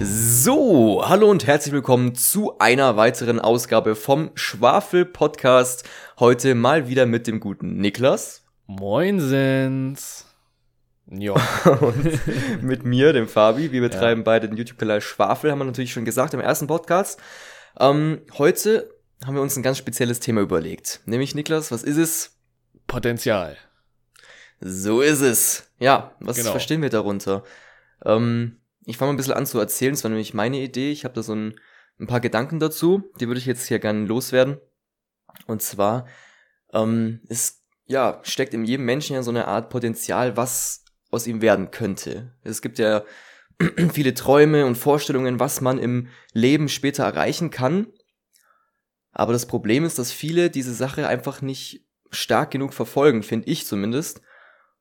So, hallo und herzlich willkommen zu einer weiteren Ausgabe vom Schwafel Podcast. Heute mal wieder mit dem guten Niklas. Moinsens. Ja. und mit mir, dem Fabi. Wir betreiben ja. beide den YouTube-Kanal Schwafel, haben wir natürlich schon gesagt im ersten Podcast. Ähm, heute haben wir uns ein ganz spezielles Thema überlegt. Nämlich, Niklas, was ist es? Potenzial. So ist es. Ja, was genau. verstehen wir darunter? Ähm, ich fange mal ein bisschen an zu erzählen. Das war nämlich meine Idee. Ich habe da so ein, ein paar Gedanken dazu. Die würde ich jetzt hier gerne loswerden. Und zwar, ähm, es ja, steckt in jedem Menschen ja so eine Art Potenzial, was aus ihm werden könnte. Es gibt ja viele Träume und Vorstellungen, was man im Leben später erreichen kann. Aber das Problem ist, dass viele diese Sache einfach nicht stark genug verfolgen, finde ich zumindest.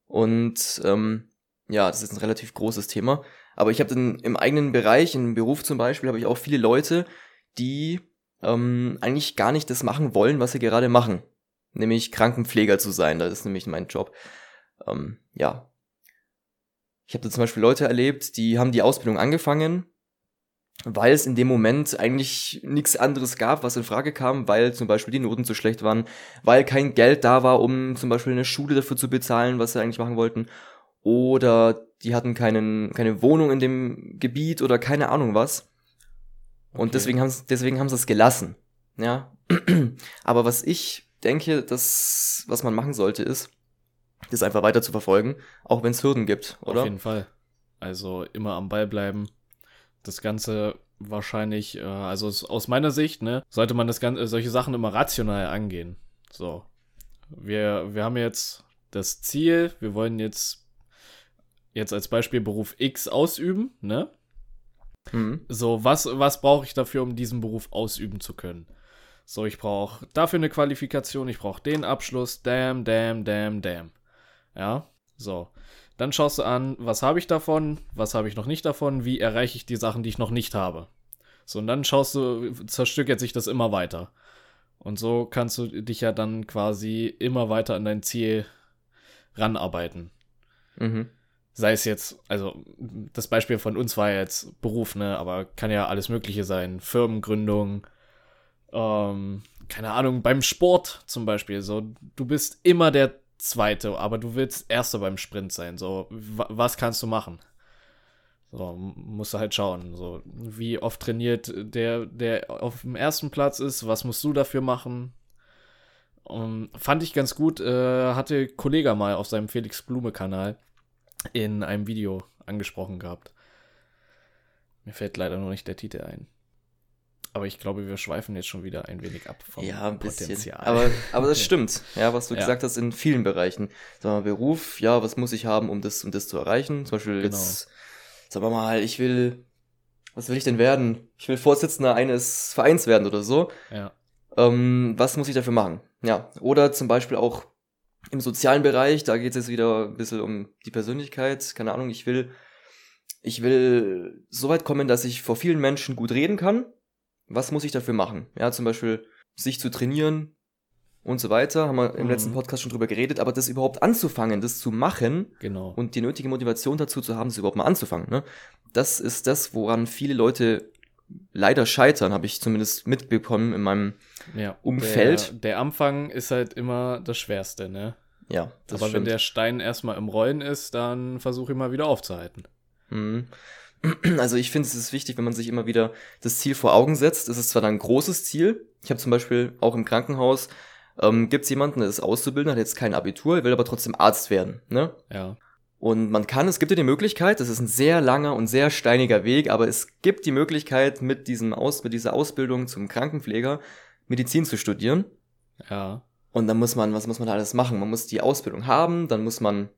Und ähm, ja, das ist ein relativ großes Thema. Aber ich habe dann im eigenen Bereich, im Beruf zum Beispiel, habe ich auch viele Leute, die ähm, eigentlich gar nicht das machen wollen, was sie gerade machen. Nämlich Krankenpfleger zu sein. Das ist nämlich mein Job. Ähm, ja. Ich habe da zum Beispiel Leute erlebt, die haben die Ausbildung angefangen, weil es in dem Moment eigentlich nichts anderes gab, was in Frage kam, weil zum Beispiel die Noten zu schlecht waren, weil kein Geld da war, um zum Beispiel eine Schule dafür zu bezahlen, was sie eigentlich machen wollten, oder die hatten keinen, keine Wohnung in dem Gebiet oder keine Ahnung was. Und okay. deswegen haben deswegen haben sie es gelassen. Ja. Aber was ich denke, das, was man machen sollte, ist, das einfach weiter zu verfolgen, auch wenn es Hürden gibt, oder? Auf jeden Fall. Also immer am Ball bleiben, das Ganze wahrscheinlich, äh, also aus meiner Sicht, ne, sollte man das Ganze, solche Sachen immer rational angehen. So. Wir, wir haben jetzt das Ziel, wir wollen jetzt, jetzt als Beispiel Beruf X ausüben, ne? Mhm. So, was, was brauche ich dafür, um diesen Beruf ausüben zu können? So, ich brauche dafür eine Qualifikation, ich brauche den Abschluss, damn, damn, damn, damn. Ja, so. Dann schaust du an, was habe ich davon, was habe ich noch nicht davon, wie erreiche ich die Sachen, die ich noch nicht habe. So, und dann schaust du, zerstückelt sich das immer weiter. Und so kannst du dich ja dann quasi immer weiter an dein Ziel ranarbeiten. Mhm. Sei es jetzt, also das Beispiel von uns war jetzt Beruf, ne, aber kann ja alles Mögliche sein. Firmengründung, ähm, keine Ahnung, beim Sport zum Beispiel. So, du bist immer der Zweite, aber du willst Erster beim Sprint sein. So, was kannst du machen? So, musst du halt schauen. So, wie oft trainiert der, der auf dem ersten Platz ist, was musst du dafür machen? Um, fand ich ganz gut, äh, hatte Kollege mal auf seinem Felix Blume-Kanal in einem Video angesprochen gehabt. Mir fällt leider nur nicht der Titel ein. Aber ich glaube, wir schweifen jetzt schon wieder ein wenig ab vom ja, ein bisschen. Potenzial. Aber, aber das stimmt, ja, was du ja. gesagt hast in vielen Bereichen. Sagen wir Beruf, ja, was muss ich haben, um das und das zu erreichen? Zum Beispiel genau. jetzt, sagen wir mal, ich will, was will ich denn werden? Ich will Vorsitzender eines Vereins werden oder so. Ja. Ähm, was muss ich dafür machen? Ja, oder zum Beispiel auch im sozialen Bereich, da geht es jetzt wieder ein bisschen um die Persönlichkeit. Keine Ahnung, ich will, ich will so weit kommen, dass ich vor vielen Menschen gut reden kann was muss ich dafür machen? Ja, zum Beispiel sich zu trainieren und so weiter, haben wir im mhm. letzten Podcast schon drüber geredet, aber das überhaupt anzufangen, das zu machen genau. und die nötige Motivation dazu zu haben, das überhaupt mal anzufangen, ne? Das ist das, woran viele Leute leider scheitern, habe ich zumindest mitbekommen in meinem ja, Umfeld. Der, der, Anfang ist halt immer das Schwerste, ne? Ja, das Aber stimmt. wenn der Stein erstmal im Rollen ist, dann versuche ich mal wieder aufzuhalten. Mhm. Also ich finde, es ist wichtig, wenn man sich immer wieder das Ziel vor Augen setzt. Es ist zwar dann ein großes Ziel. Ich habe zum Beispiel auch im Krankenhaus, ähm, gibt es jemanden, der ist Auszubildender, hat jetzt kein Abitur, will aber trotzdem Arzt werden. Ne? Ja. Und man kann, es gibt ja die Möglichkeit, das ist ein sehr langer und sehr steiniger Weg, aber es gibt die Möglichkeit, mit diesem Aus, mit dieser Ausbildung zum Krankenpfleger Medizin zu studieren. Ja. Und dann muss man, was muss man da alles machen? Man muss die Ausbildung haben, dann muss man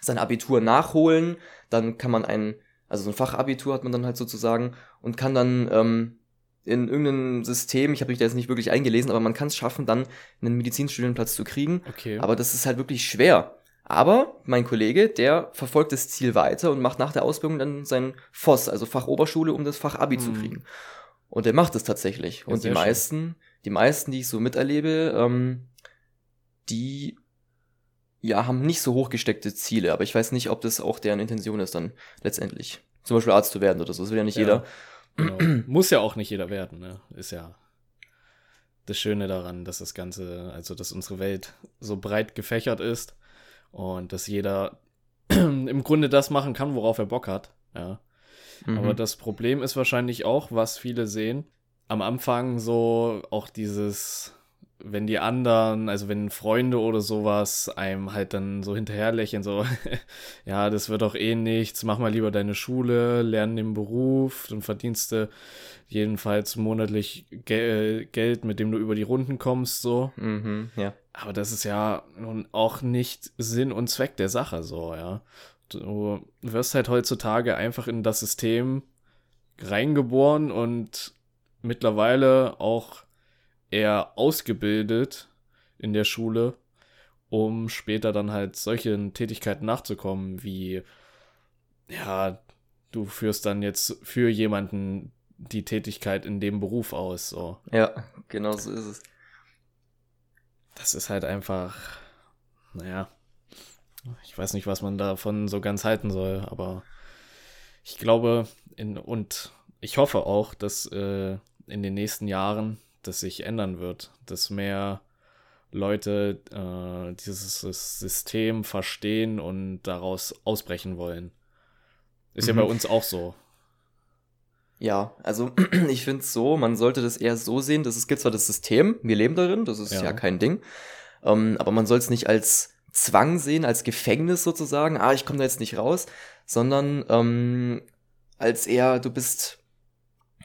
sein Abitur nachholen, dann kann man ein also so ein Fachabitur hat man dann halt sozusagen und kann dann ähm, in irgendeinem System, ich habe mich da jetzt nicht wirklich eingelesen, aber man kann es schaffen, dann einen Medizinstudienplatz zu kriegen. Okay. Aber das ist halt wirklich schwer. Aber mein Kollege, der verfolgt das Ziel weiter und macht nach der Ausbildung dann sein FOS, also Fachoberschule, um das Fachabi mhm. zu kriegen. Und der macht es tatsächlich. Ja, und die meisten, schön. die meisten, die ich so miterlebe, ähm, die ja, haben nicht so hochgesteckte Ziele, aber ich weiß nicht, ob das auch deren Intention ist dann letztendlich. zum Beispiel Arzt zu werden oder so. Das will ja nicht ja, jeder. Genau. Muss ja auch nicht jeder werden, ne? Ist ja das Schöne daran, dass das Ganze, also dass unsere Welt so breit gefächert ist und dass jeder im Grunde das machen kann, worauf er Bock hat. Ja. Mhm. Aber das Problem ist wahrscheinlich auch, was viele sehen, am Anfang so auch dieses wenn die anderen, also wenn Freunde oder sowas einem halt dann so hinterherlächeln, so, ja, das wird doch eh nichts, mach mal lieber deine Schule, lern den Beruf, dann verdienst du jedenfalls monatlich Gel Geld, mit dem du über die Runden kommst, so. Mhm, ja. Aber das ist ja nun auch nicht Sinn und Zweck der Sache, so, ja. Du wirst halt heutzutage einfach in das System reingeboren und mittlerweile auch eher ausgebildet in der Schule, um später dann halt solchen Tätigkeiten nachzukommen, wie, ja, du führst dann jetzt für jemanden die Tätigkeit in dem Beruf aus, so. Ja, genau so ist es. Das ist halt einfach, naja, ich weiß nicht, was man davon so ganz halten soll, aber ich glaube in, und ich hoffe auch, dass äh, in den nächsten Jahren das sich ändern wird, dass mehr Leute äh, dieses System verstehen und daraus ausbrechen wollen. Ist mhm. ja bei mhm. uns auch so. Ja, also ich finde es so, man sollte das eher so sehen, dass es gibt zwar das System, wir leben darin, das ist ja, ja kein Ding, ähm, aber man soll es nicht als Zwang sehen, als Gefängnis sozusagen, ah, ich komme da jetzt nicht raus, sondern ähm, als eher, du bist,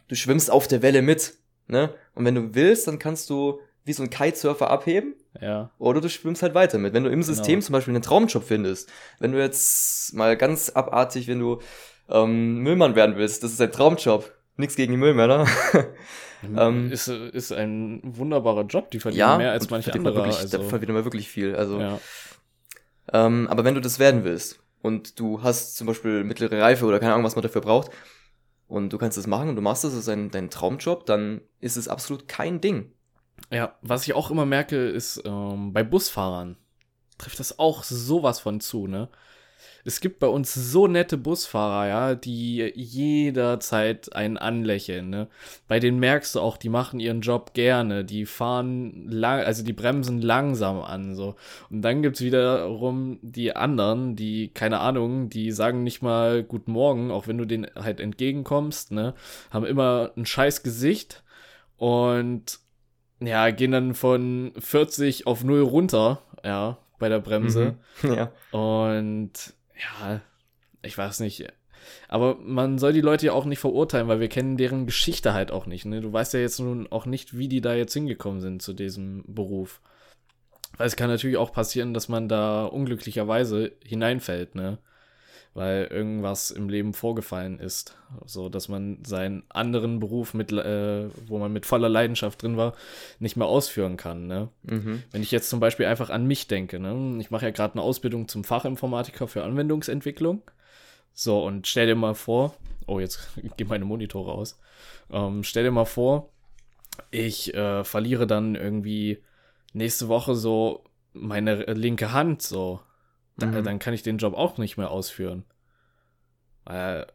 du schwimmst auf der Welle mit. Ne? Und wenn du willst, dann kannst du wie so ein Kitesurfer abheben. Ja. Oder du schwimmst halt weiter mit. Wenn du im genau. System zum Beispiel einen Traumjob findest, wenn du jetzt mal ganz abartig, wenn du ähm, Müllmann werden willst, das ist ein Traumjob. Nichts gegen die Müllmänner. ähm, ist, ist ein wunderbarer Job, die verdienen ja, mehr als manche andere. Wirklich, also. Da verdienen wir wirklich viel. Also, ja. ähm, aber wenn du das werden willst und du hast zum Beispiel mittlere Reife oder keine Ahnung, was man dafür braucht, und du kannst es machen und du machst das, das ist dein, dein Traumjob, dann ist es absolut kein Ding. Ja, was ich auch immer merke, ist ähm, bei Busfahrern trifft das auch sowas von zu, ne? Es gibt bei uns so nette Busfahrer, ja, die jederzeit einen anlächeln, ne? Bei denen merkst du auch, die machen ihren Job gerne, die fahren lang, also die bremsen langsam an, so. Und dann gibt's wiederum die anderen, die, keine Ahnung, die sagen nicht mal Guten Morgen, auch wenn du denen halt entgegenkommst, ne? Haben immer ein scheiß Gesicht und ja, gehen dann von 40 auf 0 runter, ja, bei der Bremse. Mhm, ja. Und ja, ich weiß nicht. Aber man soll die Leute ja auch nicht verurteilen, weil wir kennen deren Geschichte halt auch nicht. Ne? Du weißt ja jetzt nun auch nicht, wie die da jetzt hingekommen sind zu diesem Beruf. Weil es kann natürlich auch passieren, dass man da unglücklicherweise hineinfällt, ne? Weil irgendwas im Leben vorgefallen ist. So, dass man seinen anderen Beruf, mit, äh, wo man mit voller Leidenschaft drin war, nicht mehr ausführen kann, ne? Mhm. Wenn ich jetzt zum Beispiel einfach an mich denke, ne? Ich mache ja gerade eine Ausbildung zum Fachinformatiker für Anwendungsentwicklung. So, und stell dir mal vor, oh, jetzt gehen meine Monitore aus. Ähm, stell dir mal vor, ich äh, verliere dann irgendwie nächste Woche so meine linke Hand so. Da, mhm. Dann kann ich den Job auch nicht mehr ausführen. Weil,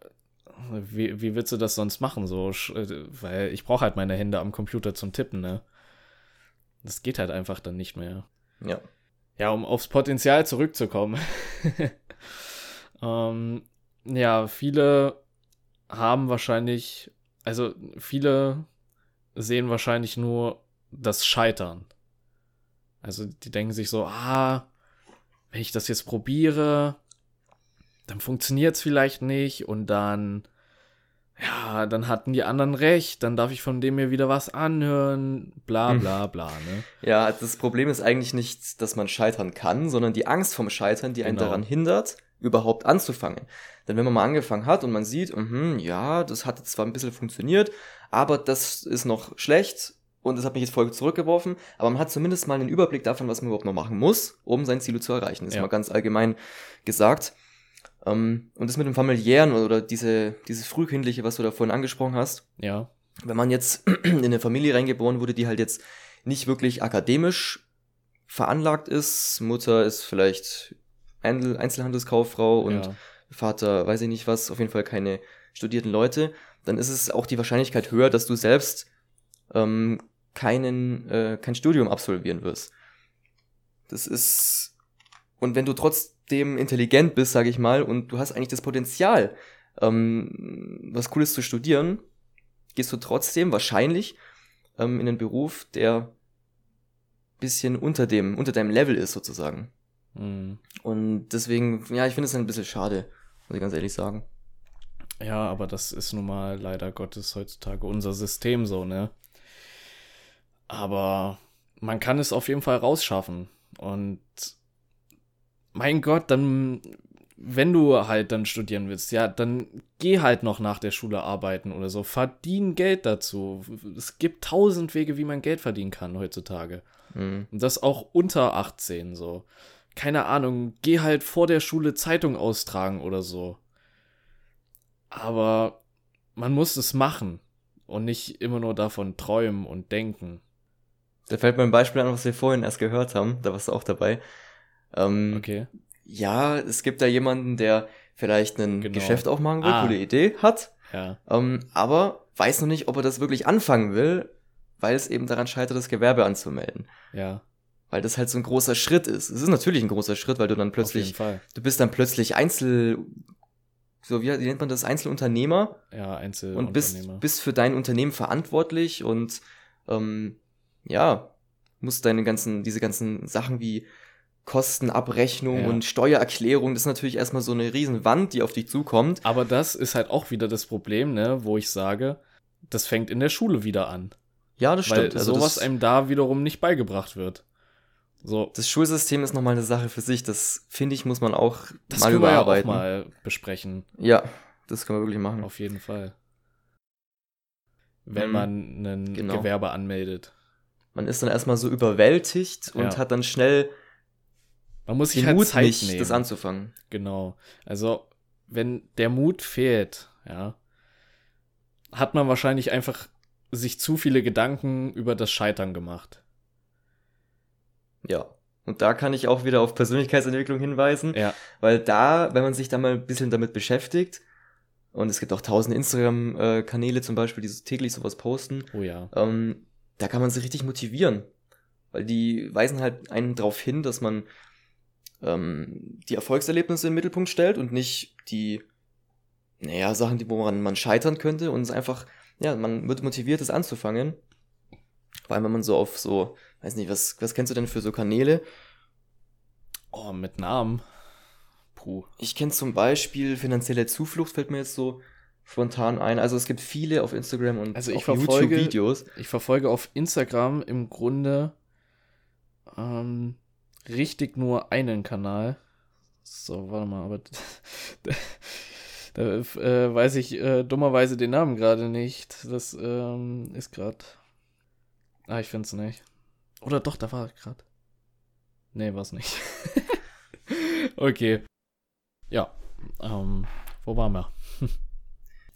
wie, wie willst du das sonst machen? So, weil ich brauche halt meine Hände am Computer zum Tippen, ne? Das geht halt einfach dann nicht mehr. Ja. Ja, um aufs Potenzial zurückzukommen. ähm, ja, viele haben wahrscheinlich, also viele sehen wahrscheinlich nur das Scheitern. Also die denken sich so, ah, wenn ich das jetzt probiere, dann funktioniert es vielleicht nicht und dann, ja, dann hatten die anderen recht, dann darf ich von dem mir wieder was anhören, bla hm. bla bla, ne? Ja, das Problem ist eigentlich nicht, dass man scheitern kann, sondern die Angst vom Scheitern, die einen genau. daran hindert, überhaupt anzufangen. Denn wenn man mal angefangen hat und man sieht, mh, ja, das hat zwar ein bisschen funktioniert, aber das ist noch schlecht und das hat mich jetzt voll zurückgeworfen, aber man hat zumindest mal einen Überblick davon, was man überhaupt noch machen muss, um sein Ziel zu erreichen. Das ja. ist mal ganz allgemein gesagt. Um, und das mit dem familiären oder diese, dieses frühkindliche, was du da vorhin angesprochen hast. Ja. Wenn man jetzt in eine Familie reingeboren wurde, die halt jetzt nicht wirklich akademisch veranlagt ist, Mutter ist vielleicht Einzelhandelskauffrau und ja. Vater, weiß ich nicht was, auf jeden Fall keine studierten Leute, dann ist es auch die Wahrscheinlichkeit höher, dass du selbst ähm, keinen, äh, kein Studium absolvieren wirst. Das ist, und wenn du trotzdem intelligent bist, sage ich mal, und du hast eigentlich das Potenzial, ähm, was Cooles zu studieren, gehst du trotzdem wahrscheinlich ähm, in einen Beruf, der bisschen unter dem, unter deinem Level ist sozusagen. Mhm. Und deswegen, ja, ich finde es ein bisschen schade, muss ich ganz ehrlich sagen. Ja, aber das ist nun mal leider Gottes heutzutage unser System so, ne? Aber man kann es auf jeden Fall rausschaffen. Und mein Gott, dann, wenn du halt dann studieren willst, ja, dann geh halt noch nach der Schule arbeiten oder so. Verdien Geld dazu. Es gibt tausend Wege, wie man Geld verdienen kann heutzutage. Mhm. Und das auch unter 18 so. Keine Ahnung, geh halt vor der Schule Zeitung austragen oder so. Aber man muss es machen und nicht immer nur davon träumen und denken. Da fällt mir ein Beispiel an, was wir vorhin erst gehört haben. Da warst du auch dabei. Ähm, okay. Ja, es gibt da jemanden, der vielleicht ein genau. Geschäft aufmachen will, ah. coole Idee hat. Ja. Ähm, aber weiß noch nicht, ob er das wirklich anfangen will, weil es eben daran scheitert, das Gewerbe anzumelden. Ja. Weil das halt so ein großer Schritt ist. Es ist natürlich ein großer Schritt, weil du dann plötzlich, du bist dann plötzlich Einzel, so wie, wie nennt man das, Einzelunternehmer. Ja, Einzelunternehmer. Und bist, bist für dein Unternehmen verantwortlich und ähm, ja, musst deine ganzen, diese ganzen Sachen wie Kostenabrechnung ja. und Steuererklärung, das ist natürlich erstmal so eine Riesenwand, die auf dich zukommt. Aber das ist halt auch wieder das Problem, ne, wo ich sage, das fängt in der Schule wieder an. Ja, das Weil stimmt. Also sowas das, einem da wiederum nicht beigebracht wird. So. Das Schulsystem ist nochmal eine Sache für sich. Das finde ich, muss man auch das mal überarbeiten. Das können wir ja auch mal besprechen. Ja, das können wir wirklich machen. Auf jeden Fall. Wenn mhm. man ein genau. Gewerbe anmeldet. Man ist dann erstmal so überwältigt und ja. hat dann schnell man muss sich halt Mut Zeit nicht, nehmen. das anzufangen. Genau. Also, wenn der Mut fehlt, ja, hat man wahrscheinlich einfach sich zu viele Gedanken über das Scheitern gemacht. Ja. Und da kann ich auch wieder auf Persönlichkeitsentwicklung hinweisen. Ja. Weil da, wenn man sich da mal ein bisschen damit beschäftigt, und es gibt auch tausend Instagram-Kanäle zum Beispiel, die täglich sowas posten. Oh ja. Ähm, da kann man sich richtig motivieren. Weil die weisen halt einen darauf hin, dass man ähm, die Erfolgserlebnisse im Mittelpunkt stellt und nicht die, naja, Sachen, die, woran man scheitern könnte und es einfach, ja, man wird motiviert, es anzufangen. Vor allem, wenn man so auf so, weiß nicht, was, was kennst du denn für so Kanäle? Oh, mit Namen. Puh. Ich kenne zum Beispiel finanzielle Zuflucht, fällt mir jetzt so spontan ein. Also es gibt viele auf Instagram und also ich verfolge, YouTube-Videos. Ich verfolge auf Instagram im Grunde ähm, richtig nur einen Kanal. So, warte mal, aber da, da äh, weiß ich äh, dummerweise den Namen gerade nicht. Das ähm, ist gerade. Ah, ich finde es nicht. Oder doch, da war gerade. Nee, war es nicht. okay. Ja. Ähm, wo waren wir?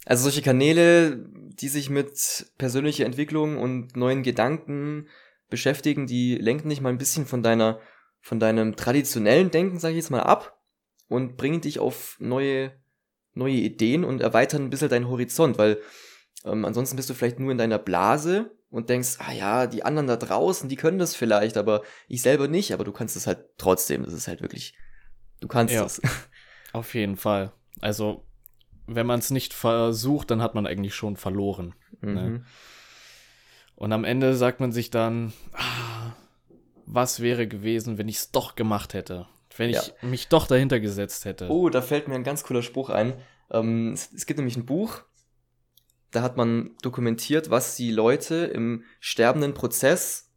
Also solche Kanäle, die sich mit persönlicher Entwicklung und neuen Gedanken beschäftigen, die lenken dich mal ein bisschen von deiner, von deinem traditionellen Denken, sage ich jetzt mal, ab und bringen dich auf neue, neue Ideen und erweitern ein bisschen deinen Horizont, weil ähm, ansonsten bist du vielleicht nur in deiner Blase und denkst, ah ja, die anderen da draußen, die können das vielleicht, aber ich selber nicht, aber du kannst es halt trotzdem. Das ist halt wirklich, du kannst ja, es. Auf jeden Fall. Also wenn man es nicht versucht, dann hat man eigentlich schon verloren. Ne? Mhm. Ne? Und am Ende sagt man sich dann, ah, was wäre gewesen, wenn ich es doch gemacht hätte? Wenn ja. ich mich doch dahinter gesetzt hätte. Oh, da fällt mir ein ganz cooler Spruch ein. Ähm, es, es gibt nämlich ein Buch, da hat man dokumentiert, was die Leute im sterbenden Prozess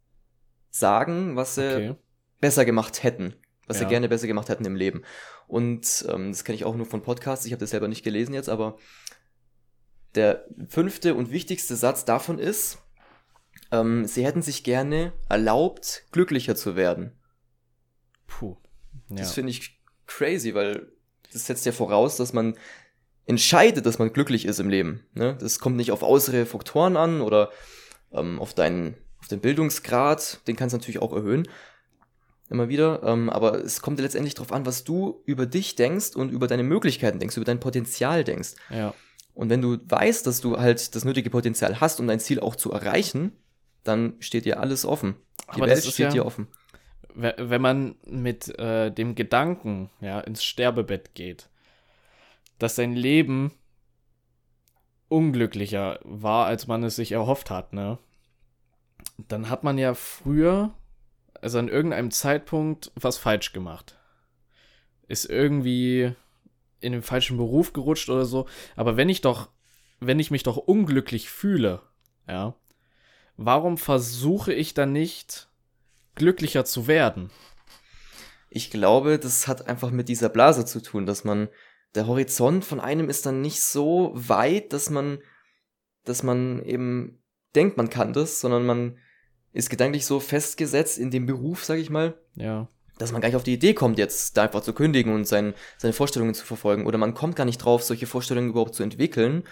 sagen, was sie okay. besser gemacht hätten, was ja. sie gerne besser gemacht hätten im Leben. Und ähm, das kenne ich auch nur von Podcasts, ich habe das selber nicht gelesen jetzt, aber der fünfte und wichtigste Satz davon ist, ähm, sie hätten sich gerne erlaubt, glücklicher zu werden. Puh. Ja. Das finde ich crazy, weil das setzt ja voraus, dass man entscheidet, dass man glücklich ist im Leben. Ne? Das kommt nicht auf äußere Faktoren an oder ähm, auf deinen auf den Bildungsgrad, den kannst du natürlich auch erhöhen. Immer wieder. Ähm, aber es kommt letztendlich darauf an, was du über dich denkst und über deine Möglichkeiten denkst, über dein Potenzial denkst. Ja. Und wenn du weißt, dass du halt das nötige Potenzial hast, um dein Ziel auch zu erreichen, dann steht dir alles offen. Die aber Welt steht ja, dir offen. Wenn man mit äh, dem Gedanken ja, ins Sterbebett geht, dass sein Leben unglücklicher war, als man es sich erhofft hat, ne? Dann hat man ja früher, also an irgendeinem Zeitpunkt, was falsch gemacht. Ist irgendwie in den falschen Beruf gerutscht oder so. Aber wenn ich doch, wenn ich mich doch unglücklich fühle, ja, warum versuche ich dann nicht glücklicher zu werden? Ich glaube, das hat einfach mit dieser Blase zu tun, dass man der Horizont von einem ist dann nicht so weit, dass man, dass man eben denkt, man kann das, sondern man ist gedanklich so festgesetzt in dem Beruf, sag ich mal. Ja. Dass man gar nicht auf die Idee kommt, jetzt da einfach zu kündigen und sein, seine Vorstellungen zu verfolgen. Oder man kommt gar nicht drauf, solche Vorstellungen überhaupt zu entwickeln.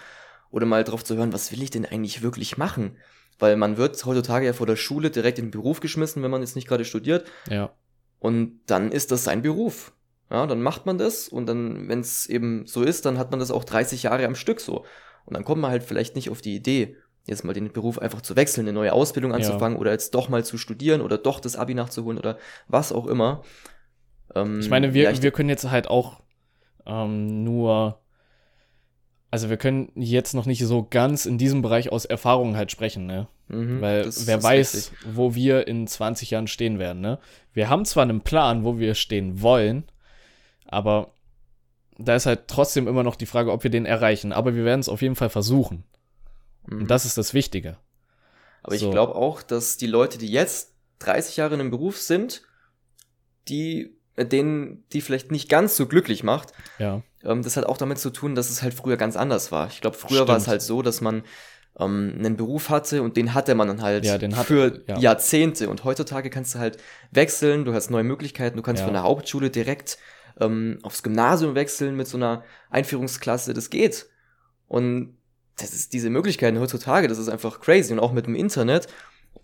Oder mal drauf zu hören, was will ich denn eigentlich wirklich machen? Weil man wird heutzutage ja vor der Schule direkt in den Beruf geschmissen, wenn man jetzt nicht gerade studiert. Ja. Und dann ist das sein Beruf. Ja, dann macht man das und dann, wenn es eben so ist, dann hat man das auch 30 Jahre am Stück so. Und dann kommt man halt vielleicht nicht auf die Idee, jetzt mal den Beruf einfach zu wechseln, eine neue Ausbildung anzufangen ja. oder jetzt doch mal zu studieren oder doch das Abi nachzuholen oder was auch immer. Ähm, ich meine, wir, ja, ich wir können jetzt halt auch ähm, nur, also wir können jetzt noch nicht so ganz in diesem Bereich aus Erfahrungen halt sprechen, ne? Mhm, Weil wer weiß, richtig. wo wir in 20 Jahren stehen werden, ne? Wir haben zwar einen Plan, wo wir stehen wollen, aber da ist halt trotzdem immer noch die Frage, ob wir den erreichen. Aber wir werden es auf jeden Fall versuchen. Mhm. Und das ist das Wichtige. Aber so. ich glaube auch, dass die Leute, die jetzt 30 Jahre in einem Beruf sind, die, äh, denen, die vielleicht nicht ganz so glücklich macht, ja. ähm, das hat auch damit zu tun, dass es halt früher ganz anders war. Ich glaube, früher war es halt so, dass man ähm, einen Beruf hatte und den hatte man dann halt ja, hat, für ja. Jahrzehnte. Und heutzutage kannst du halt wechseln, du hast neue Möglichkeiten, du kannst ja. von der Hauptschule direkt ähm, aufs Gymnasium wechseln mit so einer Einführungsklasse, das geht. Und das ist diese Möglichkeiten heutzutage, das ist einfach crazy. Und auch mit dem Internet,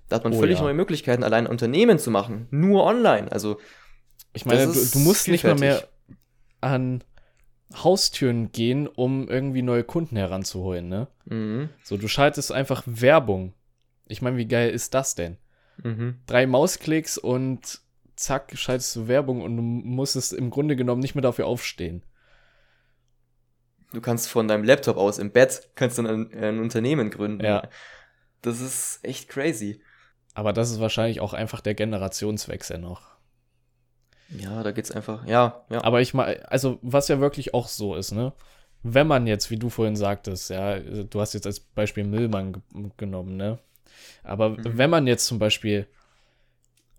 da hat man oh, völlig ja. neue Möglichkeiten, allein Unternehmen zu machen. Nur online. Also. Ich meine, du, du, musst nicht mal mehr an Haustüren gehen, um irgendwie neue Kunden heranzuholen, ne? Mhm. So, du schaltest einfach Werbung. Ich meine, wie geil ist das denn? Mhm. Drei Mausklicks und zack, schaltest du Werbung und du musstest im Grunde genommen nicht mehr dafür aufstehen. Du kannst von deinem Laptop aus im Bett kannst dann ein, ein Unternehmen gründen. Ja. Das ist echt crazy. Aber das ist wahrscheinlich auch einfach der Generationswechsel noch. Ja, da geht's einfach, ja, ja. Aber ich mal, also was ja wirklich auch so ist, ne? Wenn man jetzt, wie du vorhin sagtest, ja, du hast jetzt als Beispiel Müllmann genommen, ne? Aber mhm. wenn man jetzt zum Beispiel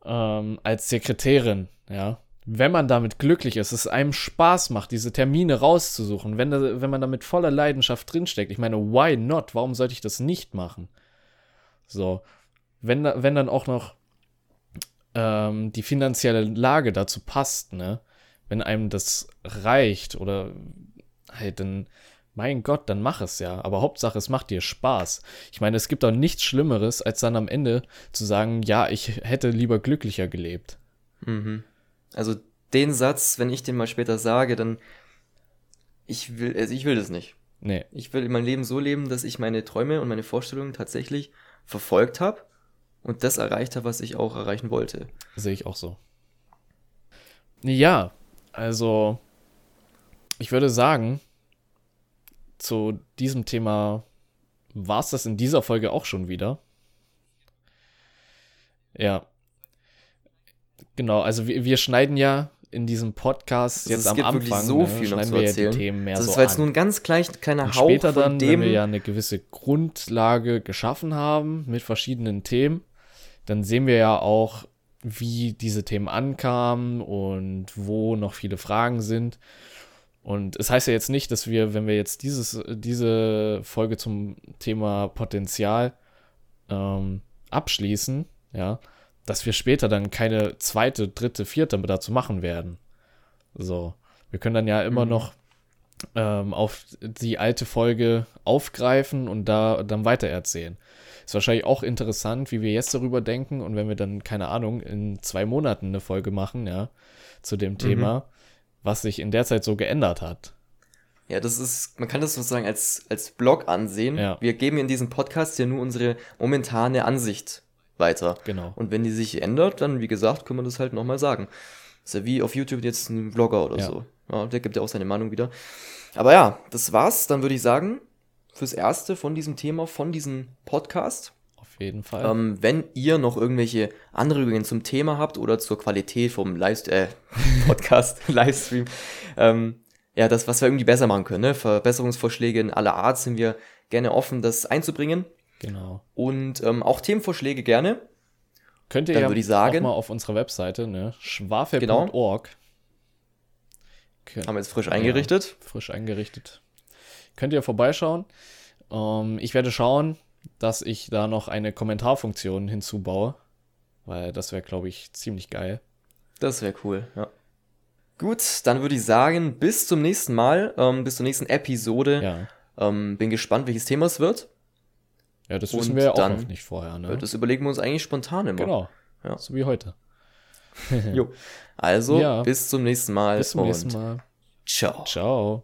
ähm, als Sekretärin, ja, wenn man damit glücklich ist, es einem Spaß macht, diese Termine rauszusuchen, wenn, wenn man da mit voller Leidenschaft drinsteckt, ich meine, why not? Warum sollte ich das nicht machen? So, wenn, wenn dann auch noch ähm, die finanzielle Lage dazu passt, ne? Wenn einem das reicht oder halt dann mein Gott, dann mach es ja. Aber Hauptsache, es macht dir Spaß. Ich meine, es gibt doch nichts Schlimmeres, als dann am Ende zu sagen, ja, ich hätte lieber glücklicher gelebt. Mhm. Also den Satz, wenn ich den mal später sage, dann ich will, also ich will das nicht. Nee. Ich will mein Leben so leben, dass ich meine Träume und meine Vorstellungen tatsächlich verfolgt habe und das erreicht habe, was ich auch erreichen wollte. Sehe ich auch so. Ja, also ich würde sagen, zu diesem Thema war es das in dieser Folge auch schon wieder. Ja. Genau, also wir, wir schneiden ja in diesem Podcast also jetzt am Anfang so ne, viel schneiden wir ja die Themen mehr das so war jetzt nur ein ganz klein, kleiner Und Hauch später dann, dem, wenn wir ja eine gewisse Grundlage geschaffen haben mit verschiedenen Themen, dann sehen wir ja auch, wie diese Themen ankamen und wo noch viele Fragen sind. Und es heißt ja jetzt nicht, dass wir, wenn wir jetzt dieses, diese Folge zum Thema Potenzial ähm, abschließen, ja, dass wir später dann keine zweite, dritte, vierte dazu machen werden. So. Wir können dann ja immer mhm. noch ähm, auf die alte Folge aufgreifen und da dann weitererzählen. ist wahrscheinlich auch interessant, wie wir jetzt darüber denken und wenn wir dann, keine Ahnung, in zwei Monaten eine Folge machen, ja, zu dem Thema, mhm. was sich in der Zeit so geändert hat. Ja, das ist, man kann das sozusagen als, als Blog ansehen. Ja. Wir geben in diesem Podcast ja nur unsere momentane Ansicht weiter. Genau. Und wenn die sich ändert, dann, wie gesagt, können wir das halt nochmal sagen. Das ist ja wie auf YouTube jetzt ein Vlogger oder ja. so. Ja, der gibt ja auch seine Meinung wieder. Aber ja, das war's. Dann würde ich sagen, fürs Erste von diesem Thema, von diesem Podcast. Auf jeden Fall. Ähm, wenn ihr noch irgendwelche Anregungen zum Thema habt oder zur Qualität vom Live äh, Podcast, Livestream, ähm, ja, das, was wir irgendwie besser machen können, ne? Verbesserungsvorschläge in aller Art sind wir gerne offen, das einzubringen. Genau. Und ähm, auch Themenvorschläge gerne. Könnt ihr Dann ja würde ich sagen, auch mal auf unserer Webseite, ne? schwafel.org. Genau. Haben wir jetzt frisch eingerichtet. Ja, frisch eingerichtet. Könnt ihr vorbeischauen. Ähm, ich werde schauen, dass ich da noch eine Kommentarfunktion hinzubaue. Weil das wäre, glaube ich, ziemlich geil. Das wäre cool, ja. Gut, dann würde ich sagen, bis zum nächsten Mal, ähm, bis zur nächsten Episode. Ja. Ähm, bin gespannt, welches Thema es wird. Ja, das wissen Und wir ja auch dann, noch nicht vorher, ne? Das überlegen wir uns eigentlich spontan immer. Genau. Ja. So wie heute. jo. Also, ja. bis zum nächsten Mal. Bis zum nächsten Mal. Ciao. Ciao.